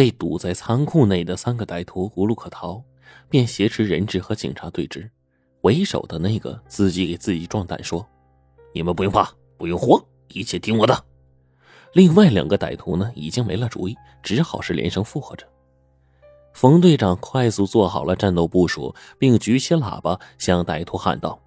被堵在仓库内的三个歹徒无路可逃，便挟持人质和警察对峙。为首的那个自己给自己壮胆说：“你们不用怕，不用慌，一切听我的。”另外两个歹徒呢，已经没了主意，只好是连声附和着。冯队长快速做好了战斗部署，并举起喇叭向歹徒喊道：“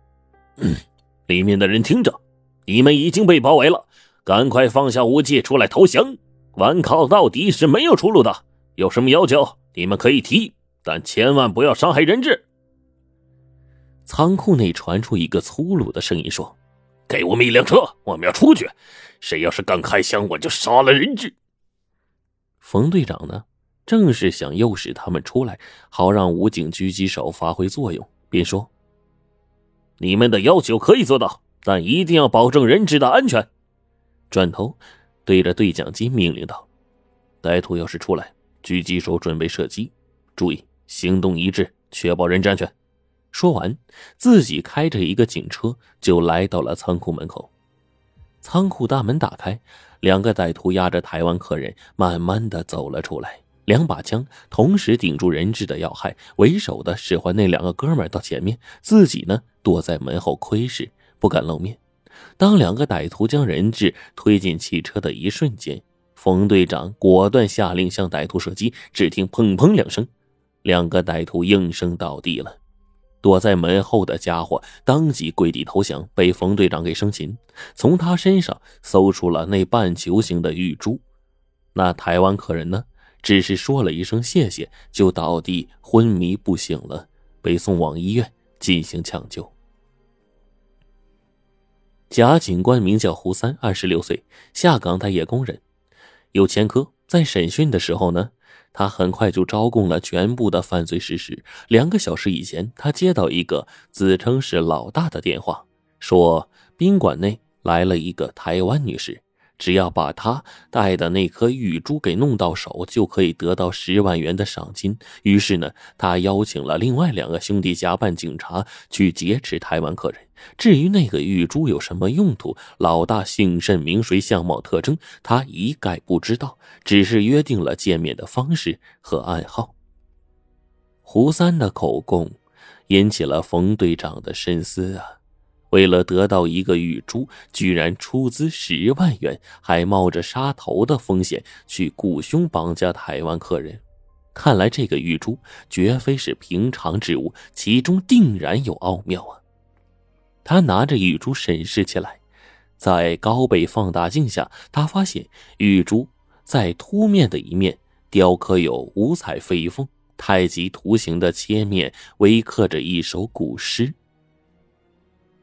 里面的人听着，你们已经被包围了，赶快放下武器出来投降！顽抗到底是没有出路的。有什么要求，你们可以提，但千万不要伤害人质。”仓库内传出一个粗鲁的声音说：“给我们一辆车，我们要出去。谁要是敢开枪，我就杀了人质。”冯队长呢？正是想诱使他们出来，好让武警狙击手发挥作用，便说：“你们的要求可以做到，但一定要保证人质的安全。”转头对着对讲机命令道：“歹徒要是出来，狙击手准备射击，注意行动一致，确保人质安全。”说完，自己开着一个警车就来到了仓库门口。仓库大门打开，两个歹徒押着台湾客人慢慢的走了出来。两把枪同时顶住人质的要害，为首的使唤那两个哥们到前面，自己呢躲在门后窥视，不敢露面。当两个歹徒将人质推进汽车的一瞬间，冯队长果断下令向歹徒射击。只听砰砰两声，两个歹徒应声倒地了。躲在门后的家伙当即跪地投降，被冯队长给生擒，从他身上搜出了那半球形的玉珠。那台湾客人呢？只是说了一声谢谢，就倒地昏迷不醒了，被送往医院进行抢救。贾警官名叫胡三，二十六岁，下岗待业工人，有前科。在审讯的时候呢，他很快就招供了全部的犯罪事实。两个小时以前，他接到一个自称是老大的电话，说宾馆内来了一个台湾女士。只要把他带的那颗玉珠给弄到手，就可以得到十万元的赏金。于是呢，他邀请了另外两个兄弟假扮警察去劫持台湾客人。至于那个玉珠有什么用途，老大姓甚名谁、相貌特征，他一概不知道，只是约定了见面的方式和暗号。胡三的口供引起了冯队长的深思啊。为了得到一个玉珠，居然出资十万元，还冒着杀头的风险去雇凶绑架台湾客人。看来这个玉珠绝非是平常之物，其中定然有奥妙啊！他拿着玉珠审视起来，在高倍放大镜下，他发现玉珠在凸面的一面雕刻有五彩飞凤、太极图形的切面，微刻着一首古诗。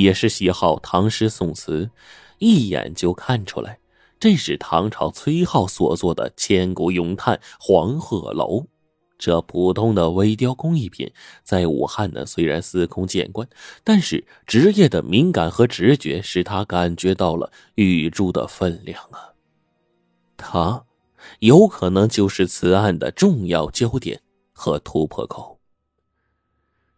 也是喜好唐诗宋词。一眼就看出来，这是唐朝崔颢所作的千古咏叹《黄鹤楼》。这普通的微雕工艺品，在武汉呢虽然司空见惯，但是职业的敏感和直觉使他感觉到了玉珠的分量啊。他有可能就是此案的重要焦点和突破口。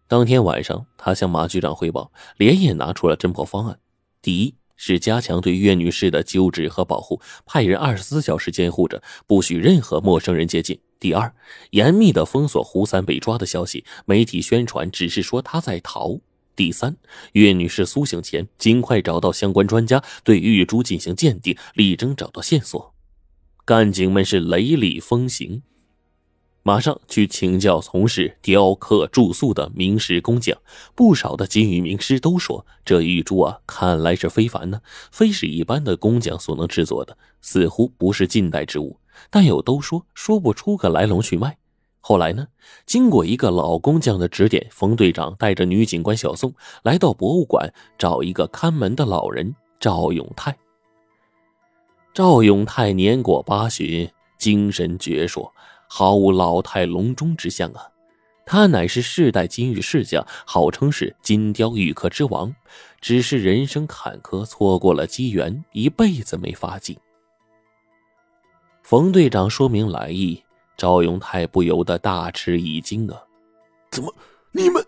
当天晚上，他向马局长汇报，连夜拿出了侦破方案。第一。是加强对岳女士的救治和保护，派人二十四小时监护着，不许任何陌生人接近。第二，严密的封锁胡三被抓的消息，媒体宣传只是说他在逃。第三，岳女士苏醒前，尽快找到相关专家对玉珠进行鉴定，力争找到线索。干警们是雷厉风行。马上去请教从事雕刻铸塑的名师工匠，不少的金玉名师都说，这玉珠啊，看来是非凡呢，非是一般的工匠所能制作的，似乎不是近代之物。但又都说说不出个来龙去脉。后来呢，经过一个老工匠的指点，冯队长带着女警官小宋来到博物馆，找一个看门的老人赵永泰。赵永泰年过八旬，精神矍铄。毫无老态龙钟之相啊！他乃是世代金玉世家，号称是金雕玉刻之王，只是人生坎坷，错过了机缘，一辈子没发迹。冯队长说明来意，赵永泰不由得大吃一惊啊！怎么，你们？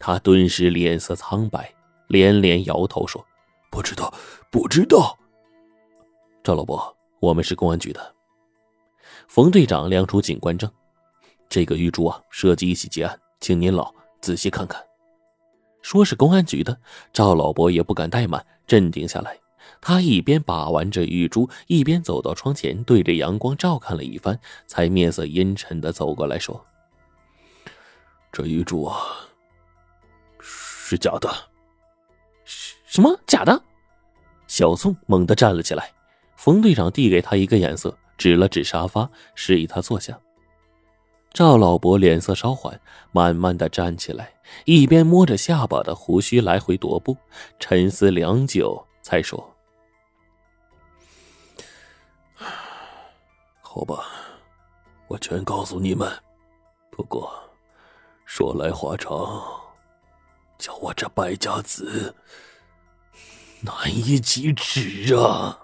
他顿时脸色苍白，连连摇头说：“不知道，不知道。”赵老伯，我们是公安局的。冯队长亮出警官证，这个玉珠啊，涉及一起劫案，请您老仔细看看。说是公安局的，赵老伯也不敢怠慢，镇定下来。他一边把玩着玉珠，一边走到窗前，对着阳光照看了一番，才面色阴沉的走过来说：“这玉珠啊，是假的。”“什么假的？”小宋猛地站了起来。冯队长递给他一个眼色，指了指沙发，示意他坐下。赵老伯脸色稍缓，慢慢的站起来，一边摸着下巴的胡须来回踱步，沉思良久，才说。好吧，我全告诉你们。不过，说来话长，叫我这败家子难以启齿啊！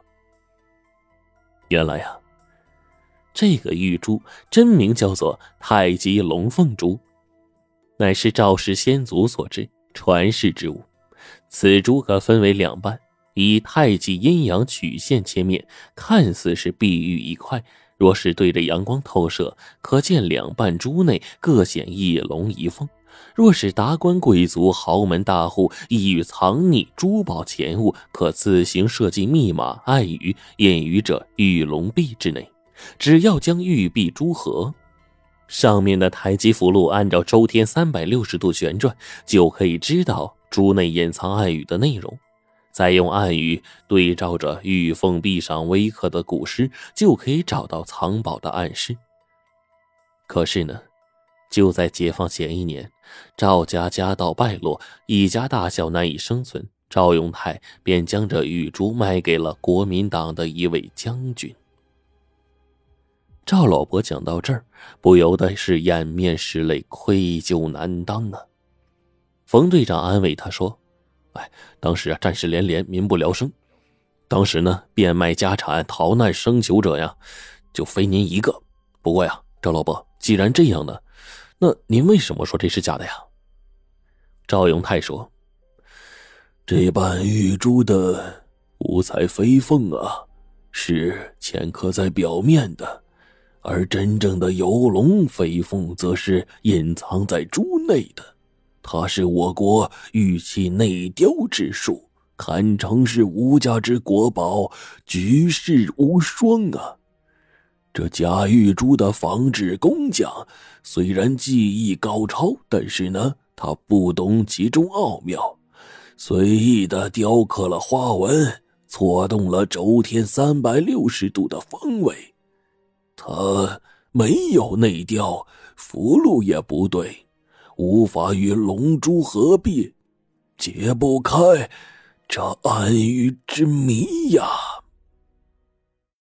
原来呀，这个玉珠真名叫做太极龙凤珠，乃是赵氏先祖所制传世之物。此珠可分为两半，以太极阴阳曲线切面，看似是碧玉一块。若是对着阳光透射，可见两半珠内各显一龙一凤。若是达官贵族、豪门大户意欲藏匿珠宝钱物，可自行设计密码暗语，隐于这玉龙壁之内。只要将玉璧珠合，上面的太极符箓按照周天三百六十度旋转，就可以知道珠内隐藏暗语的内容。再用暗语对照着玉凤壁上微刻的古诗，就可以找到藏宝的暗示。可是呢，就在解放前一年，赵家家道败落，一家大小难以生存，赵永泰便将这玉珠卖给了国民党的一位将军。赵老伯讲到这儿，不由得是掩面拭泪，愧疚难当啊。冯队长安慰他说。哎，当时啊，战事连连，民不聊生。当时呢，变卖家产、逃难生求者呀，就非您一个。不过呀，赵老伯，既然这样呢，那您为什么说这是假的呀？赵永泰说：“这半玉珠的五彩飞凤啊，是嵌刻在表面的，而真正的游龙飞凤，则是隐藏在珠内的。”它是我国玉器内雕之术，堪称是无价之国宝，举世无双啊！这假玉珠的仿制工匠虽然技艺高超，但是呢，他不懂其中奥妙，随意的雕刻了花纹，错动了周天三百六十度的方位。他没有内调，符箓也不对。无法与龙珠合璧，解不开这暗语之谜呀。